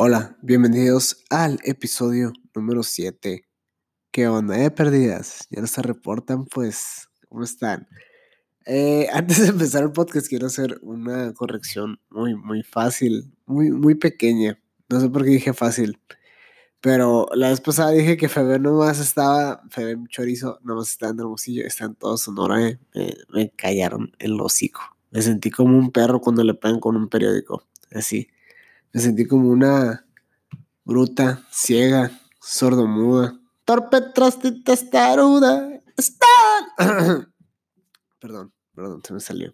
Hola, bienvenidos al episodio número 7. ¿Qué onda, eh, perdidas? ¿Ya no se reportan? Pues, ¿cómo están? Eh, antes de empezar el podcast quiero hacer una corrección muy, muy fácil, muy, muy pequeña. No sé por qué dije fácil. Pero la vez pasada dije que Febe más estaba, Febe Chorizo más estaba en Hermosillo, están todos Sonora, eh, me, me callaron el hocico. Me sentí como un perro cuando le pegan con un periódico, así. Me sentí como una bruta, ciega, sordomuda. Torpe, y testaruda. ¡Están! perdón, perdón, se me salió.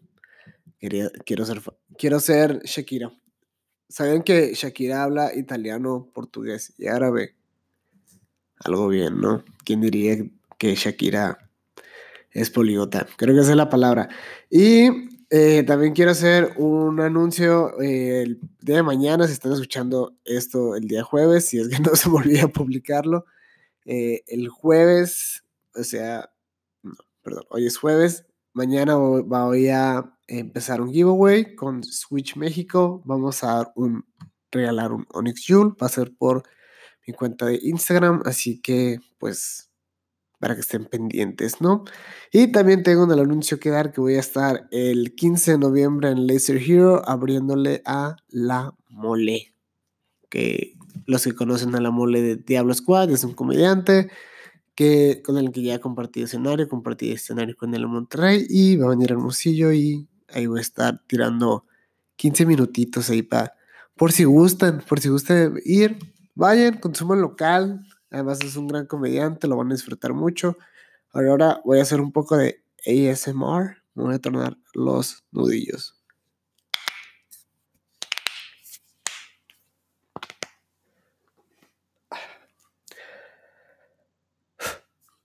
Quería, quiero ser, quiero ser Shakira. ¿Saben que Shakira habla italiano, portugués y árabe? Algo bien, ¿no? ¿Quién diría que Shakira es poliota? Creo que esa es la palabra. Y eh, también quiero hacer un anuncio eh, el día de mañana, si están escuchando esto el día jueves, si es que no se me olvida publicarlo. Eh, el jueves, o sea, no, perdón, hoy es jueves, mañana voy a empezar un giveaway con Switch México. Vamos a dar un, regalar un Onyx Jule, va a ser por mi cuenta de Instagram, así que pues para que estén pendientes, ¿no? Y también tengo un anuncio que dar que voy a estar el 15 de noviembre en Laser Hero abriéndole a La Mole. Que los que conocen a La Mole de Diablo Squad es un comediante que, con el que ya compartí escenario, compartí escenario con el Monterrey y va a venir al Hermosillo y ahí voy a estar tirando 15 minutitos ahí para, por si gustan, por si gustan ir, vayan, consuman local, Además es un gran comediante, lo van a disfrutar mucho. Ahora voy a hacer un poco de ASMR. Me voy a tornar los nudillos.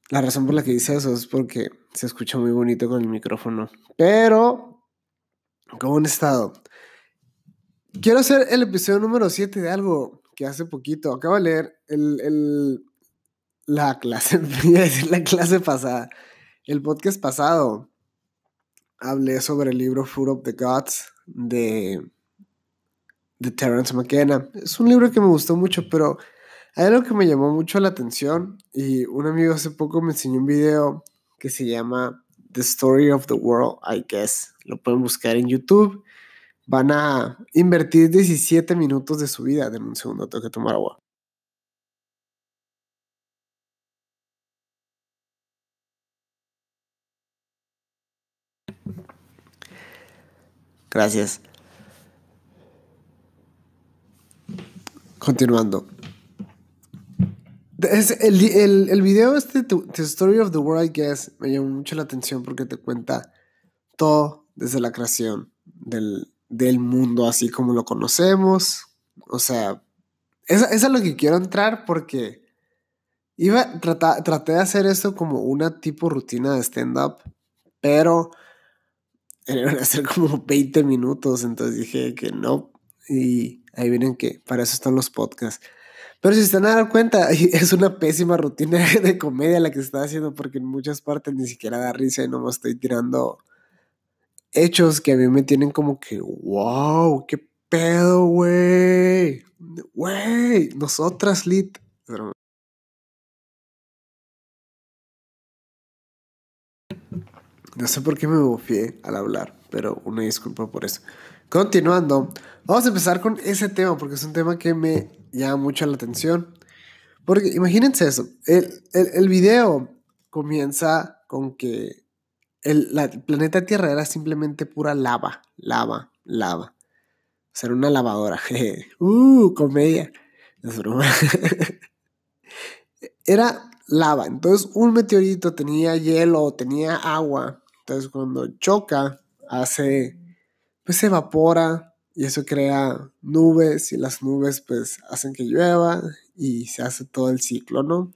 La razón por la que hice eso es porque se escucha muy bonito con el micrófono. Pero, ¿cómo han estado? Quiero hacer el episodio número 7 de algo que hace poquito, acabo de leer el, la clase, la clase pasada, el podcast pasado, hablé sobre el libro Food of the Gods de, de Terence McKenna. Es un libro que me gustó mucho, pero hay algo que me llamó mucho la atención y un amigo hace poco me enseñó un video que se llama The Story of the World, I guess. Lo pueden buscar en YouTube van a invertir 17 minutos de su vida. en un segundo, tengo que tomar agua. Gracias. Continuando. el, el, el, video este, The Story of the World, I guess, me llamó mucho la atención porque te cuenta todo desde la creación del, del mundo así como lo conocemos. O sea, eso, es a lo que quiero entrar porque iba, traté de hacer esto como una tipo rutina de stand-up, pero iban a ser como 20 minutos, entonces dije que no. Y ahí vienen que para eso están los podcasts. Pero si se están dando cuenta, es una pésima rutina de comedia la que está haciendo porque en muchas partes ni siquiera da risa y no me estoy tirando hechos que a mí me tienen como que, wow, qué pedo, güey. Güey, nosotras, Lit. No sé por qué me bofié al hablar, pero una disculpa por eso. Continuando, vamos a empezar con ese tema porque es un tema que me llama mucho la atención. Porque imagínense eso, el, el, el video comienza con que el, planeta Tierra era simplemente pura lava, lava, lava. O sea, era una lavadora. uh, comedia. era lava. Entonces, un meteorito tenía hielo, tenía agua. Entonces, cuando choca, hace, pues se evapora y eso crea nubes y las nubes pues hacen que llueva y se hace todo el ciclo, ¿no?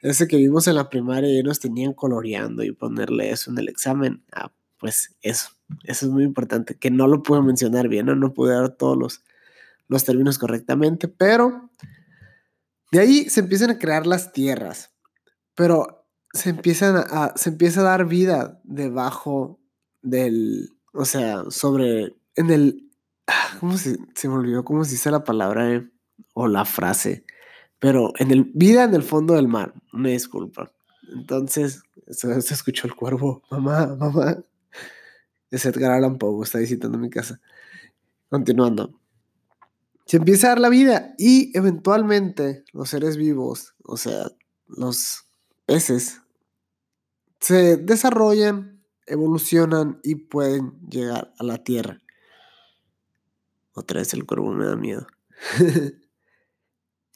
Ese que vimos en la primaria y nos tenían coloreando y ponerle eso en el examen. Ah, pues eso, eso es muy importante, que no lo puedo mencionar bien, no, no pude dar todos los, los términos correctamente, pero de ahí se empiezan a crear las tierras, pero se empiezan a, se empieza a dar vida debajo del, o sea, sobre, en el, ah, ¿cómo se, se me olvidó cómo se dice la palabra? Eh? o la frase, pero en el vida en el fondo del mar, me disculpa. Entonces, se, escuchó el cuervo, mamá, mamá. Es Edgar Allan Poe, está visitando mi casa. Continuando. Se empieza a dar la vida y eventualmente los seres vivos, o sea, los peces, se desarrollan, evolucionan y pueden llegar a la Tierra. Otra vez el cuervo me da miedo.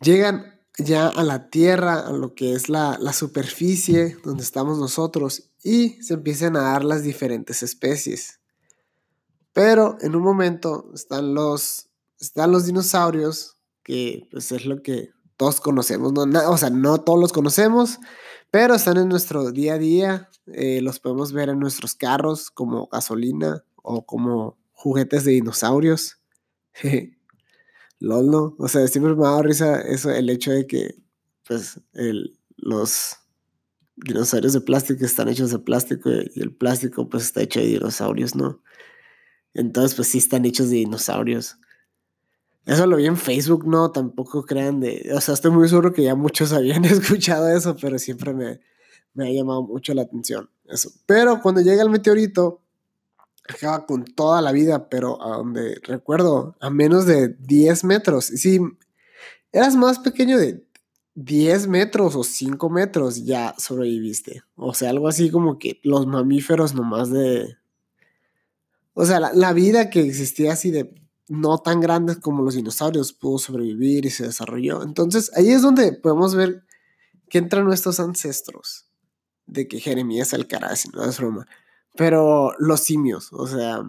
Llegan ya a la Tierra, a lo que es la, la, superficie donde estamos nosotros y se empiezan a dar las diferentes especies. Pero en un momento están los, están los dinosaurios, que pues es lo que todos conocemos, ¿no? o sea, no todos los conocemos, pero están en nuestro día a día, eh, los podemos ver en nuestros carros como gasolina o como juguetes de dinosaurios. Lolo, o sea, siempre me ha dado risa eso, el hecho de que, pues, el, los dinosaurios de plástico están hechos de plástico y el plástico, pues, está hecho de dinosaurios, ¿no? Entonces, pues, sí están hechos de dinosaurios. Eso lo vi en Facebook, no, tampoco crean de, o sea, estoy muy seguro que ya muchos habían escuchado eso, pero siempre me, me ha llamado mucho la atención eso. Pero cuando llega el meteorito, acaba con toda la vida, pero a donde recuerdo, a menos de 10 metros. Y si eras más pequeño de 10 metros o 5 metros, ya sobreviviste. O sea, algo así como que los mamíferos nomás de... O sea, la, vida que existía así de no tan grandes como los dinosaurios pudo sobrevivir y se desarrolló. Entonces ahí es donde podemos ver que entran nuestros ancestros. De que Jeremías Alcaraz, no es broma. Pero los simios, o sea,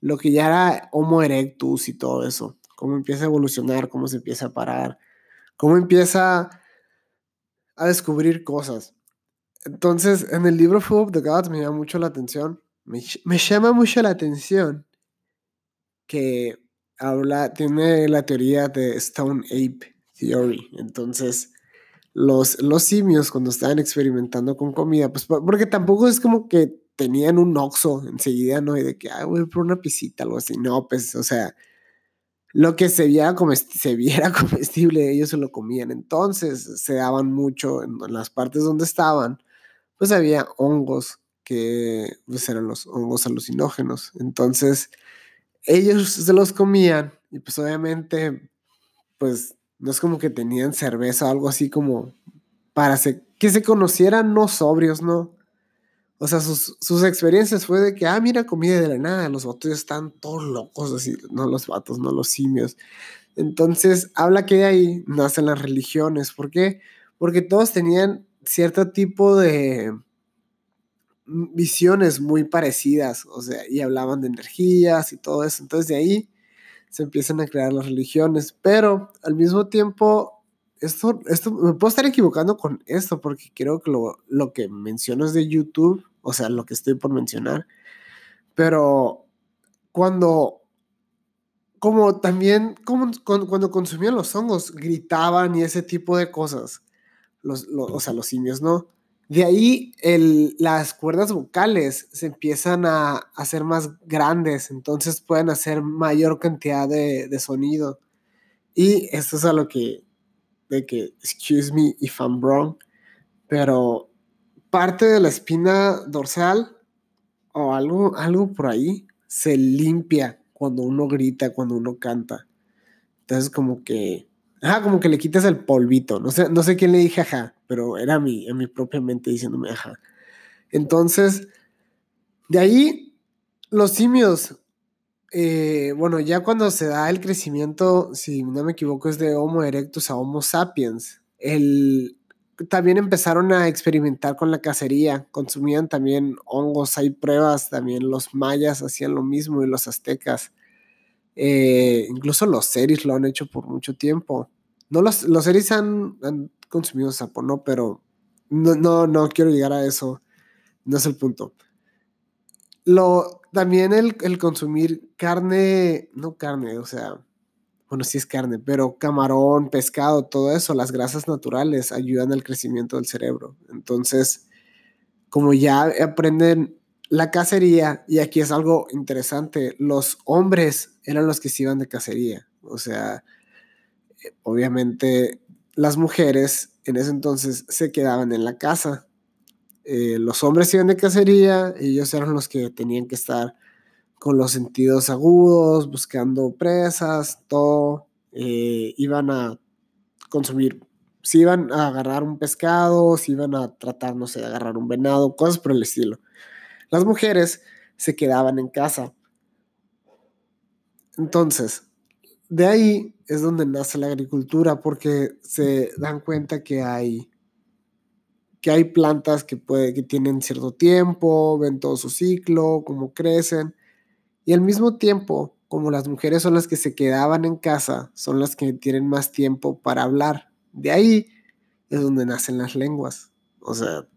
lo que ya era Homo erectus y todo eso. Cómo empieza a evolucionar, cómo se empieza a parar, cómo empieza a descubrir cosas. Entonces, en el libro Food of the Gods me llama mucho la atención. Me, me llama mucho la atención que habla, tiene la teoría de Stone Ape Theory. Entonces, los, los simios cuando estaban experimentando con comida, pues porque tampoco es como que tenían un oxo enseguida, ¿no? Y de que, ah, voy por una pisita, algo así. No, pues, o sea, lo que se viera, se viera comestible, ellos se lo comían. Entonces, se daban mucho en, las partes donde estaban, pues había hongos que pues, eran los hongos alucinógenos. Entonces, ellos se los comían y pues obviamente, pues no es como que tenían cerveza o algo así como para que se conocieran no sobrios, ¿no? O sea, sus, sus, experiencias fue de que, ah, mira, comida de la nada, los vatos están todos locos, así, no los vatos, no los simios. Entonces, habla que de ahí nacen las religiones. ¿Por qué? Porque todos tenían cierto tipo de, visiones muy parecidas, o sea, y hablaban de energías y todo eso. Entonces de ahí se empiezan a crear las religiones, pero al mismo tiempo, esto, esto me puedo estar equivocando con esto, porque creo que lo, lo que menciono es de YouTube, o sea, lo que estoy por mencionar, pero cuando como también como, cuando, consumían los hongos, gritaban y ese tipo de cosas. Los, los, o sea, los simios, ¿no? De ahí las cuerdas vocales se empiezan a hacer más grandes, entonces pueden hacer mayor cantidad de, sonido. Y esto es a lo que, de que, excuse me if I'm wrong, pero parte de la espina dorsal o algo, algo por ahí se limpia cuando uno grita, cuando uno canta. Entonces como que Ajá, como que le quitas el polvito. No sé, no sé quién le dije ajá, pero era mi, en mi propia mente diciéndome ajá. Entonces, de ahí, los simios, eh, bueno, ya cuando se da el crecimiento, si no me equivoco, es de Homo erectus a Homo sapiens, el, también empezaron a experimentar con la cacería, consumían también hongos, hay pruebas, también los mayas hacían lo mismo y los aztecas. Eh, incluso los series lo han hecho por mucho tiempo. No los, los series han, consumido sapo, ¿no? Pero no, no, no quiero llegar a eso. No es el punto. Lo, también el, consumir carne, no carne, o sea, bueno, sí es carne, pero camarón, pescado, todo eso, las grasas naturales ayudan al crecimiento del cerebro. Entonces, como ya aprenden la cacería, y aquí es algo interesante, los hombres eran los que se iban de cacería. O sea, obviamente las mujeres en ese entonces se quedaban en la casa. Eh, los hombres iban de cacería ellos eran los que tenían que estar con los sentidos agudos, buscando presas, todo. Eh, iban a consumir, si iban a agarrar un pescado, si iban a tratar, no sé, de agarrar un venado, cosas por el estilo. Las mujeres se quedaban en casa. Entonces, de ahí es donde nace la agricultura, porque se dan cuenta que hay, que hay plantas que, tienen cierto tiempo, ven todo su ciclo, cómo crecen, y al mismo tiempo, como las mujeres son las que se quedaban en casa, son las que tienen más tiempo para hablar. De ahí es donde nacen las lenguas. O sea,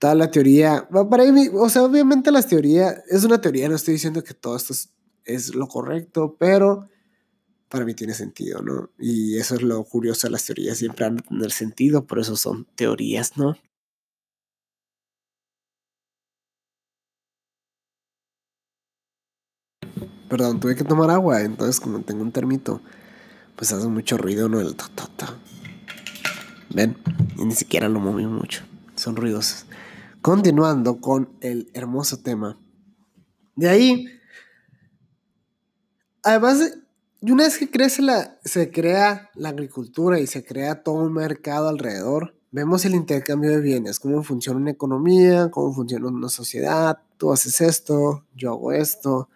toda la teoría, para mí, o sea, obviamente la teoría es una teoría, no estoy diciendo que todo esto es, es lo correcto, pero para mí tiene sentido, ¿no? Y eso es lo curioso las teorías, siempre han de tener sentido, por eso son teorías, ¿no? Perdón, tuve que tomar agua, entonces como tengo un termito, pues hace mucho ruido, ¿no? El ta, Ven, y ni siquiera lo moví mucho, son ruidosos. Continuando con el hermoso tema. De ahí, además de y una vez que crece la, se crea la agricultura y se crea todo un mercado alrededor, vemos el intercambio de bienes, cómo funciona una economía, cómo funciona una sociedad, tú haces esto, yo hago esto.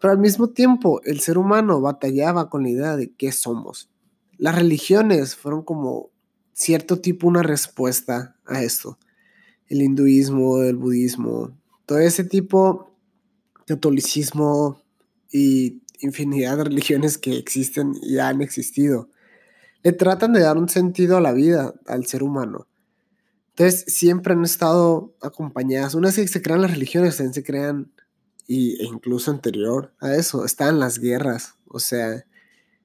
Pero al mismo tiempo, el ser humano batallaba con la idea de qué somos. Las religiones fueron como cierto tipo una respuesta a esto. El hinduismo, el budismo, todo ese tipo, catolicismo y infinidad de religiones que existen y han existido. Le tratan de dar un sentido a la vida, al ser humano. Entonces, siempre han estado acompañadas. Una vez que se crean las religiones, también se crean, y, e incluso anterior a eso, están las guerras. O sea,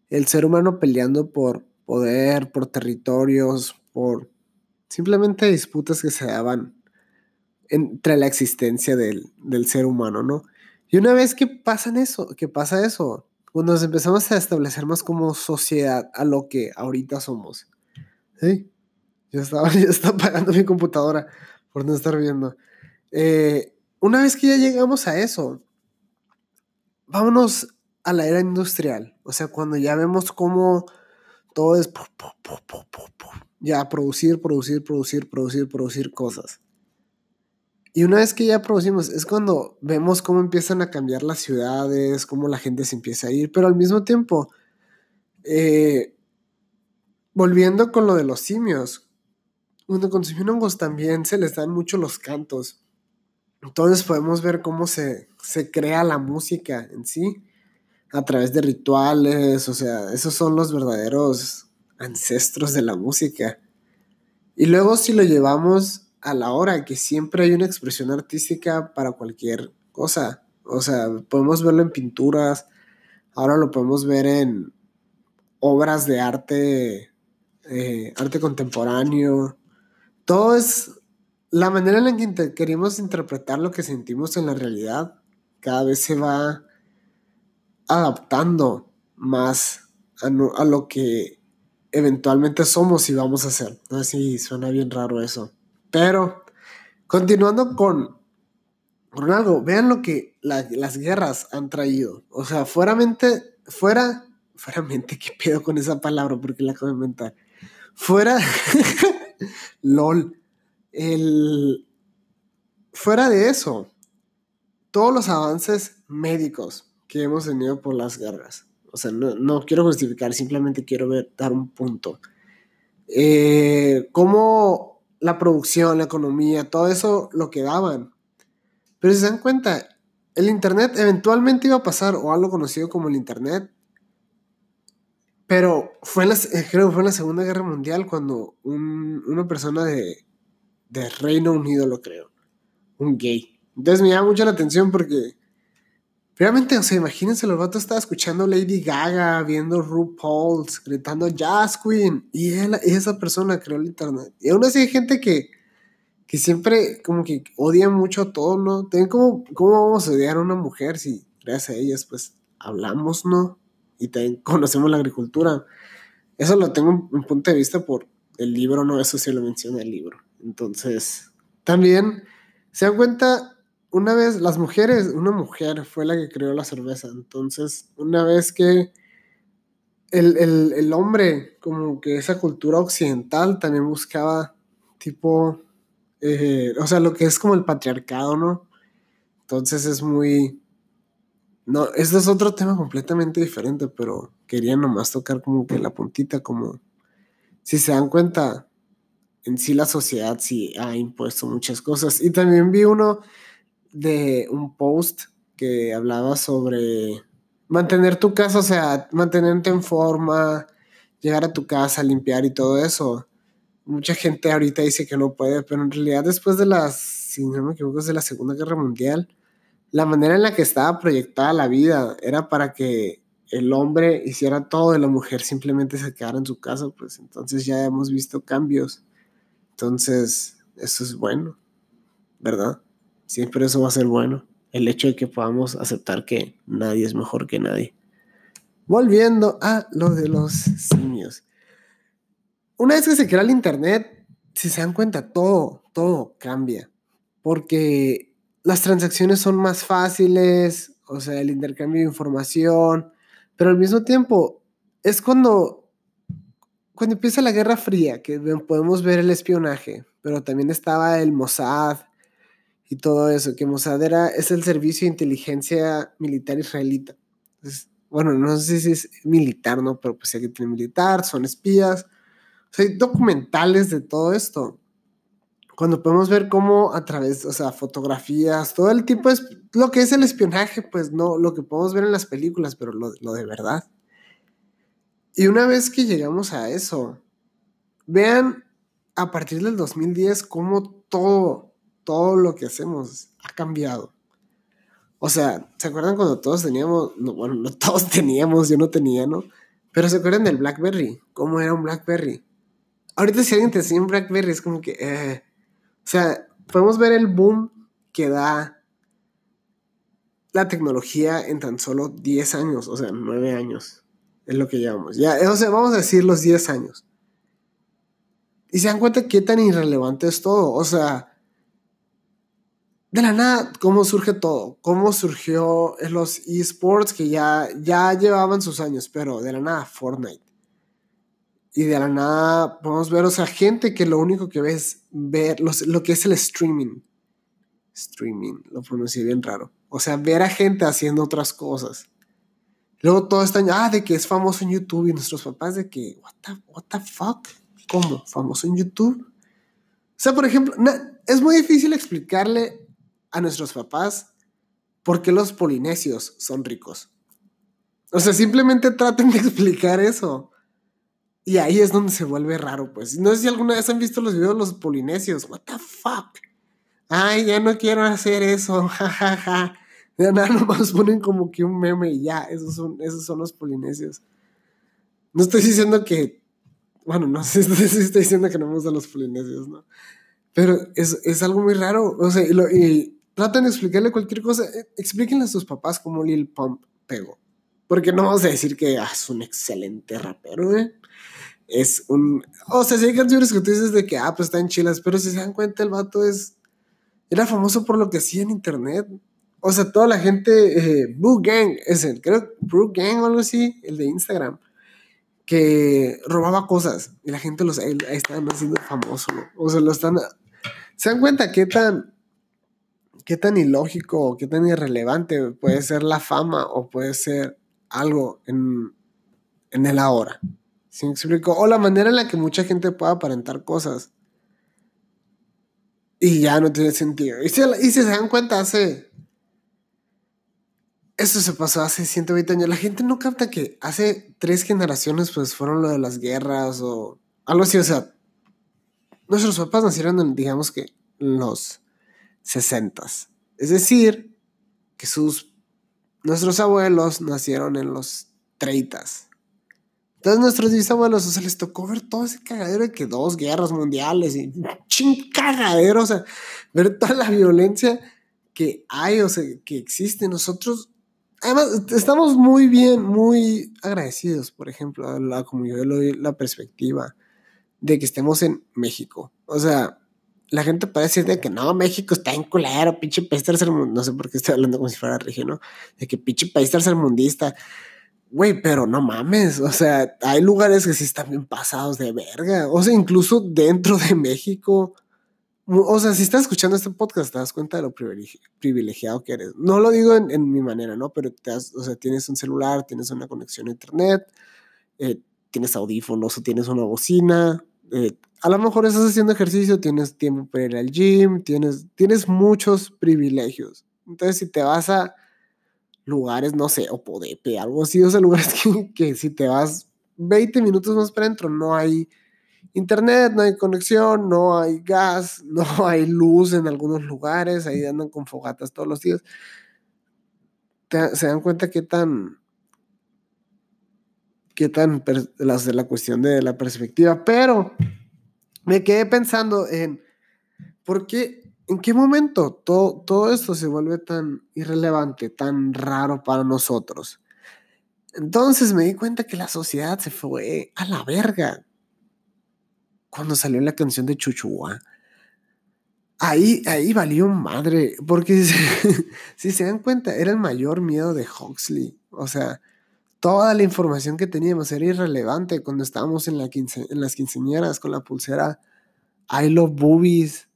el ser humano peleando por poder, por territorios, por simplemente disputas que se daban entre la existencia del, del ser humano, ¿no? Y una vez que pasan eso, que pasa eso, cuando nos empezamos a establecer más como sociedad a lo que ahorita somos. ¿Sí? Yo estaba, yo estaba apagando mi computadora por no estar viendo. Eh, una vez que ya llegamos a eso, vámonos a la era industrial. O sea, cuando ya vemos cómo todo es ya producir, producir, producir, producir, producir cosas. Y una vez que ya producimos, es cuando vemos cómo empiezan a cambiar las ciudades, cómo la gente se empieza a ir, pero al mismo tiempo, eh, volviendo con lo de los simios, cuando consumen hongos también se les dan mucho los cantos. Entonces podemos ver cómo se, se crea la música en sí, a través de rituales, o sea, esos son los verdaderos ancestros de la música. Y luego si lo llevamos a la hora, que siempre hay una expresión artística para cualquier cosa. O sea, podemos verlo en pinturas, ahora lo podemos ver en obras de arte, eh, arte contemporáneo. Todo es la manera en la que queremos interpretar lo que sentimos en la realidad. Cada vez se va adaptando más a, a lo que eventualmente somos y vamos a hacer. No sé si suena bien raro eso. Pero, continuando con, con algo, vean lo que las guerras han traído. O sea, fuera mente, fuera, fuera mente, ¿qué pedo con esa palabra? Porque la acabo de inventar. Fuera, lol, el, fuera de eso, todos los avances médicos que hemos tenido por las guerras. O sea, no, no quiero justificar, simplemente quiero ver, dar un punto. Eh, ¿Cómo la producción, la economía, todo eso lo que daban. Pero si se dan cuenta, el Internet eventualmente iba a pasar, o algo conocido como el Internet, pero fue en la, eh, creo que fue en la Segunda Guerra Mundial cuando una persona de, de Reino Unido, lo creo, un gay. Entonces me llama mucho la atención porque Realmente, o sea, imagínense, los vatos estaba escuchando Lady Gaga, viendo RuPaul's, gritando Jazz Queen, y, él, esa persona creó el internet. Y aún así hay gente que, que siempre como que odia mucho todo, ¿no? ¿cómo, ¿Cómo vamos a odiar a una mujer si gracias a ellas pues hablamos, ¿no? Y también conocemos la agricultura. Eso lo tengo en punto de vista por el libro, no, eso sí lo menciona el libro. Entonces, también se dan cuenta, una vez, las mujeres, una mujer fue la que creó la cerveza. Entonces, una vez que el, el hombre, como que esa cultura occidental también buscaba tipo eh, o sea, lo que es como el patriarcado, ¿no? Entonces es muy... No, este es otro tema completamente diferente, pero quería nomás tocar como que la puntita, como... Si se dan cuenta, en sí la sociedad sí ha impuesto muchas cosas. Y también vi uno de un post que hablaba sobre mantener tu casa, o sea, mantenerte en forma, llegar a tu casa, limpiar y todo eso mucha gente ahorita dice que no puede, pero en realidad después de las, si no me equivoco, de la Segunda Guerra Mundial, la manera en la que estaba proyectada la vida era para que el hombre hiciera todo y la mujer simplemente se quedara en su casa, pues entonces ya hemos visto cambios. Entonces, eso es bueno, ¿verdad? Siempre eso va a ser bueno. El hecho de que podamos aceptar que nadie es mejor que nadie. Volviendo a lo de los simios. Una vez que se crea el Internet, si se dan cuenta, todo, todo cambia. Porque las transacciones son más fáciles, o sea, el intercambio de información, pero al mismo tiempo es cuando, cuando empieza la Guerra Fría, que podemos ver el espionaje, pero también estaba el Mossad y todo eso, que Mossad era, es el servicio de inteligencia militar israelita. bueno, no sé si es militar, ¿no? Pero pues hay que tiene militar, son espías hay documentales de todo esto. Cuando podemos ver cómo a través, o sea, fotografías, todo el tipo es lo que es el espionaje, pues no, lo que podemos ver en las películas, pero lo, lo de verdad. Y una vez que llegamos a eso, vean a partir del 2010 cómo todo, todo lo que hacemos ha cambiado. O sea, ¿se acuerdan cuando todos teníamos, bueno, no todos teníamos, yo no tenía, ¿no? Pero ¿se acuerdan del BlackBerry? ¿Cómo era un BlackBerry? ahorita si alguien te enseña un BlackBerry es como que, eh, o sea, podemos ver el boom que da la tecnología en tan solo 10 años, o sea, 9 años, es lo que llevamos. Ya, o sea, vamos a decir los 10 años. Y se dan cuenta qué tan irrelevante es todo, o sea, de la nada, cómo surge todo, cómo surgió los esports que ya, ya llevaban sus años, pero de la nada, Fortnite y de la nada podemos ver, o sea, gente que lo único que ve es ver lo que es el streaming. Streaming, lo pronuncié bien raro. O sea, ver a gente haciendo otras cosas. Luego todo está, ah, de que es famoso en YouTube y nuestros papás de que, what the, what the fuck? ¿Cómo? ¿Famoso en YouTube? O sea, por ejemplo, es muy difícil explicarle a nuestros papás por qué los polinesios son ricos. O sea, simplemente traten de explicar eso. Y ahí es donde se vuelve raro, pues. No sé si alguna vez han visto los videos de los polinesios. What the fuck? Ay, ya no quiero hacer eso. jajaja. Ja, ja. De nada nomás ponen como que un meme y ya. Esos son, esos son los polinesios. No estoy diciendo que. Bueno, no sé si estoy diciendo que no me gustan los polinesios, ¿no? Pero es, es algo muy raro. O sea, y, lo, y traten de explicarle cualquier cosa. Eh, explíquenle a sus papás cómo Lil Pump pegó. Porque no vamos a decir que ah, es un excelente rapero, ¿eh? es un. O sea, si hay canciones que tú dices de que, ah, pues están chilas, pero si se dan cuenta, el vato es. Era famoso por lo que hacía en internet. O sea, toda la gente. Eh, Gang, ese, creo, Blue Gang o algo así, el de Instagram, que robaba cosas y la gente los. Ahí están haciendo famoso, ¿no? O sea, lo están. ¿Se dan cuenta qué tan. Qué tan ilógico, qué tan irrelevante puede ser la fama o puede ser algo en, en el ahora? ¿Sí me explico? O la manera en la que mucha gente puede aparentar cosas. Y ya no tiene sentido. Y si, se dan cuenta, hace. Eso se pasó hace 120 años. La gente no capta que hace tres generaciones, pues fueron lo de las guerras o algo así. O sea, nuestros papás nacieron en, digamos que, los 60. Es decir, que sus. Nuestros abuelos nacieron en los 30. Entonces nuestros bisabuelos, o sea, les tocó ver todo ese cagadero de que dos guerras mundiales y ching cagadero, o sea, ver toda la violencia que hay, o sea, que existe. Nosotros además, estamos muy bien, muy agradecidos, por ejemplo, la, como yo la perspectiva de que estemos en México. O sea, la gente puede decir de que no, México está en culero, pinche país tercermundista. No sé por qué estoy hablando como si fuera regio, ¿no? De que pinche país tercermundista. Güey, pero no mames. O sea, hay lugares que sí están bien pasados de verga. O sea, incluso dentro de México. O sea, si estás escuchando este podcast, te das cuenta de lo privilegiado que eres. No lo digo en, mi manera, ¿no? Pero te das, o sea, tienes un celular, tienes una conexión a internet, eh, tienes audífonos o tienes una bocina, eh, a lo mejor estás haciendo ejercicio, tienes tiempo para ir al gym, tienes, tienes muchos privilegios. Entonces, si te vas a lugares, no sé, o Podepe, algo así, o sea, lugares que, que si te vas 20 minutos más para adentro, no hay internet, no hay conexión, no hay gas, no hay luz en algunos lugares, ahí andan con fogatas todos los días. se dan cuenta qué tan qué tan las de la cuestión de la perspectiva, pero me quedé pensando en por qué, en qué momento todo, todo esto se vuelve tan irrelevante, tan raro para nosotros. Entonces me di cuenta que la sociedad se fue a la verga cuando salió la canción de Chuchuá. Ahí, ahí valió madre, porque si se dan cuenta, era el mayor miedo de Huxley. O sea, toda la información que teníamos era irrelevante cuando estábamos en, la en las quinceañeras con la pulsera I Love Boobies,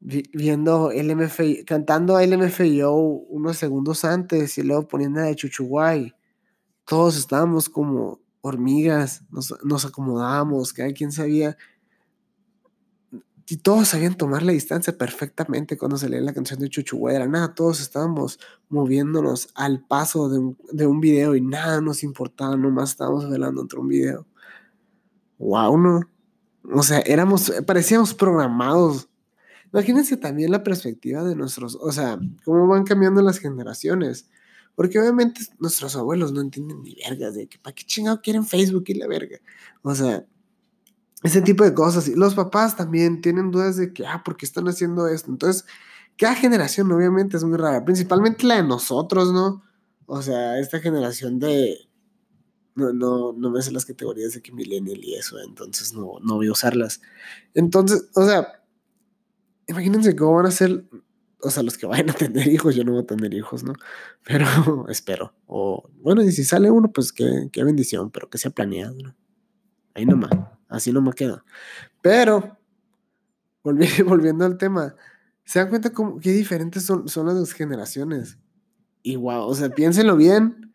viendo LMF, cantando LMFAO unos segundos antes y luego poniendo de Chuchuguay. Todos estábamos como hormigas, nos, nos acomodábamos, cada quien sabía y todos sabían tomar la distancia perfectamente cuando salía la canción de Chuchuguera. Nada, todos estábamos moviéndonos al paso de un, de un video y nada nos importaba, nomás estábamos velando entre un video. Wow, ¿no? O sea, éramos, parecíamos programados. Imagínense también la perspectiva de nuestros, o sea, cómo van cambiando las generaciones. Porque obviamente nuestros abuelos no entienden ni vergas de que para qué chingado quieren Facebook y la verga. O sea, ese tipo de cosas. Y los papás también tienen dudas de que, ah, ¿por qué están haciendo esto? Entonces, cada generación obviamente es muy rara, principalmente la de nosotros, ¿no? O sea, esta generación de... No, no, no me sé las categorías de que millennial y eso, entonces no, no voy a usarlas. Entonces, o sea, imagínense cómo van a ser, o sea, los que vayan a tener hijos, yo no voy a tener hijos, ¿no? Pero espero. O bueno, y si sale uno, pues qué, qué bendición, pero que sea planeado, ¿no? Ahí nomás. Así no me queda. Pero, volviendo al tema, ¿se dan cuenta cómo, qué diferentes son, son las dos generaciones? Y wow, o sea, piénsenlo bien.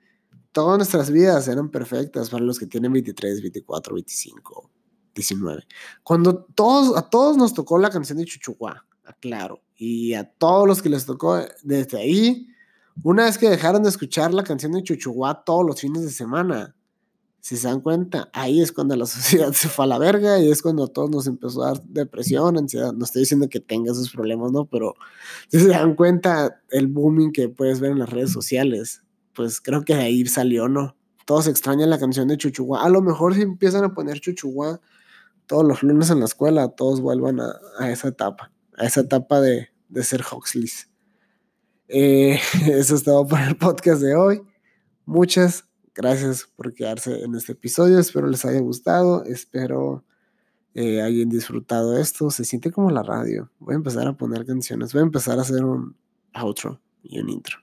Todas nuestras vidas eran perfectas para los que tienen 23, 24, 25, 19. Cuando todos, a todos nos tocó la canción de Chuchuá, claro. Y a todos los que les tocó desde ahí, una vez que dejaron de escuchar la canción de Chuchuá todos los fines de semana, si se dan cuenta, ahí es cuando la sociedad se fue a la verga y es cuando a todos nos empezó a dar depresión, ansiedad. No estoy diciendo que tenga esos problemas, ¿no? Pero si se dan cuenta, el booming que puedes ver en las redes sociales, pues creo que ahí salió, ¿no? Todos extrañan la canción de Chuchuá. A lo mejor si empiezan a poner Chuchuá todos los lunes en la escuela, todos vuelvan a, a esa etapa, a esa etapa de, de ser Huxleys. Eh, eso es todo por el podcast de hoy. Muchas Gracias por quedarse en este episodio. Espero les haya gustado. Espero eh, hayan disfrutado esto. Se siente como la radio. Voy a empezar a poner canciones. Voy a empezar a hacer un outro y un intro.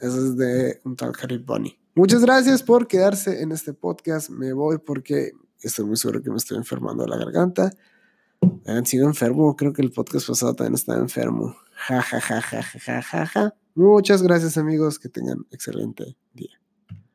Eso es de un tal Harry Bunny. Muchas gracias por quedarse en este podcast. Me voy porque estoy muy seguro que me estoy enfermando de la garganta. Han sido enfermo. Creo que el podcast pasado también estaba enfermo. Ja, ja, ja, ja, ja, ja, ja. Muchas gracias amigos. Que tengan excelente día.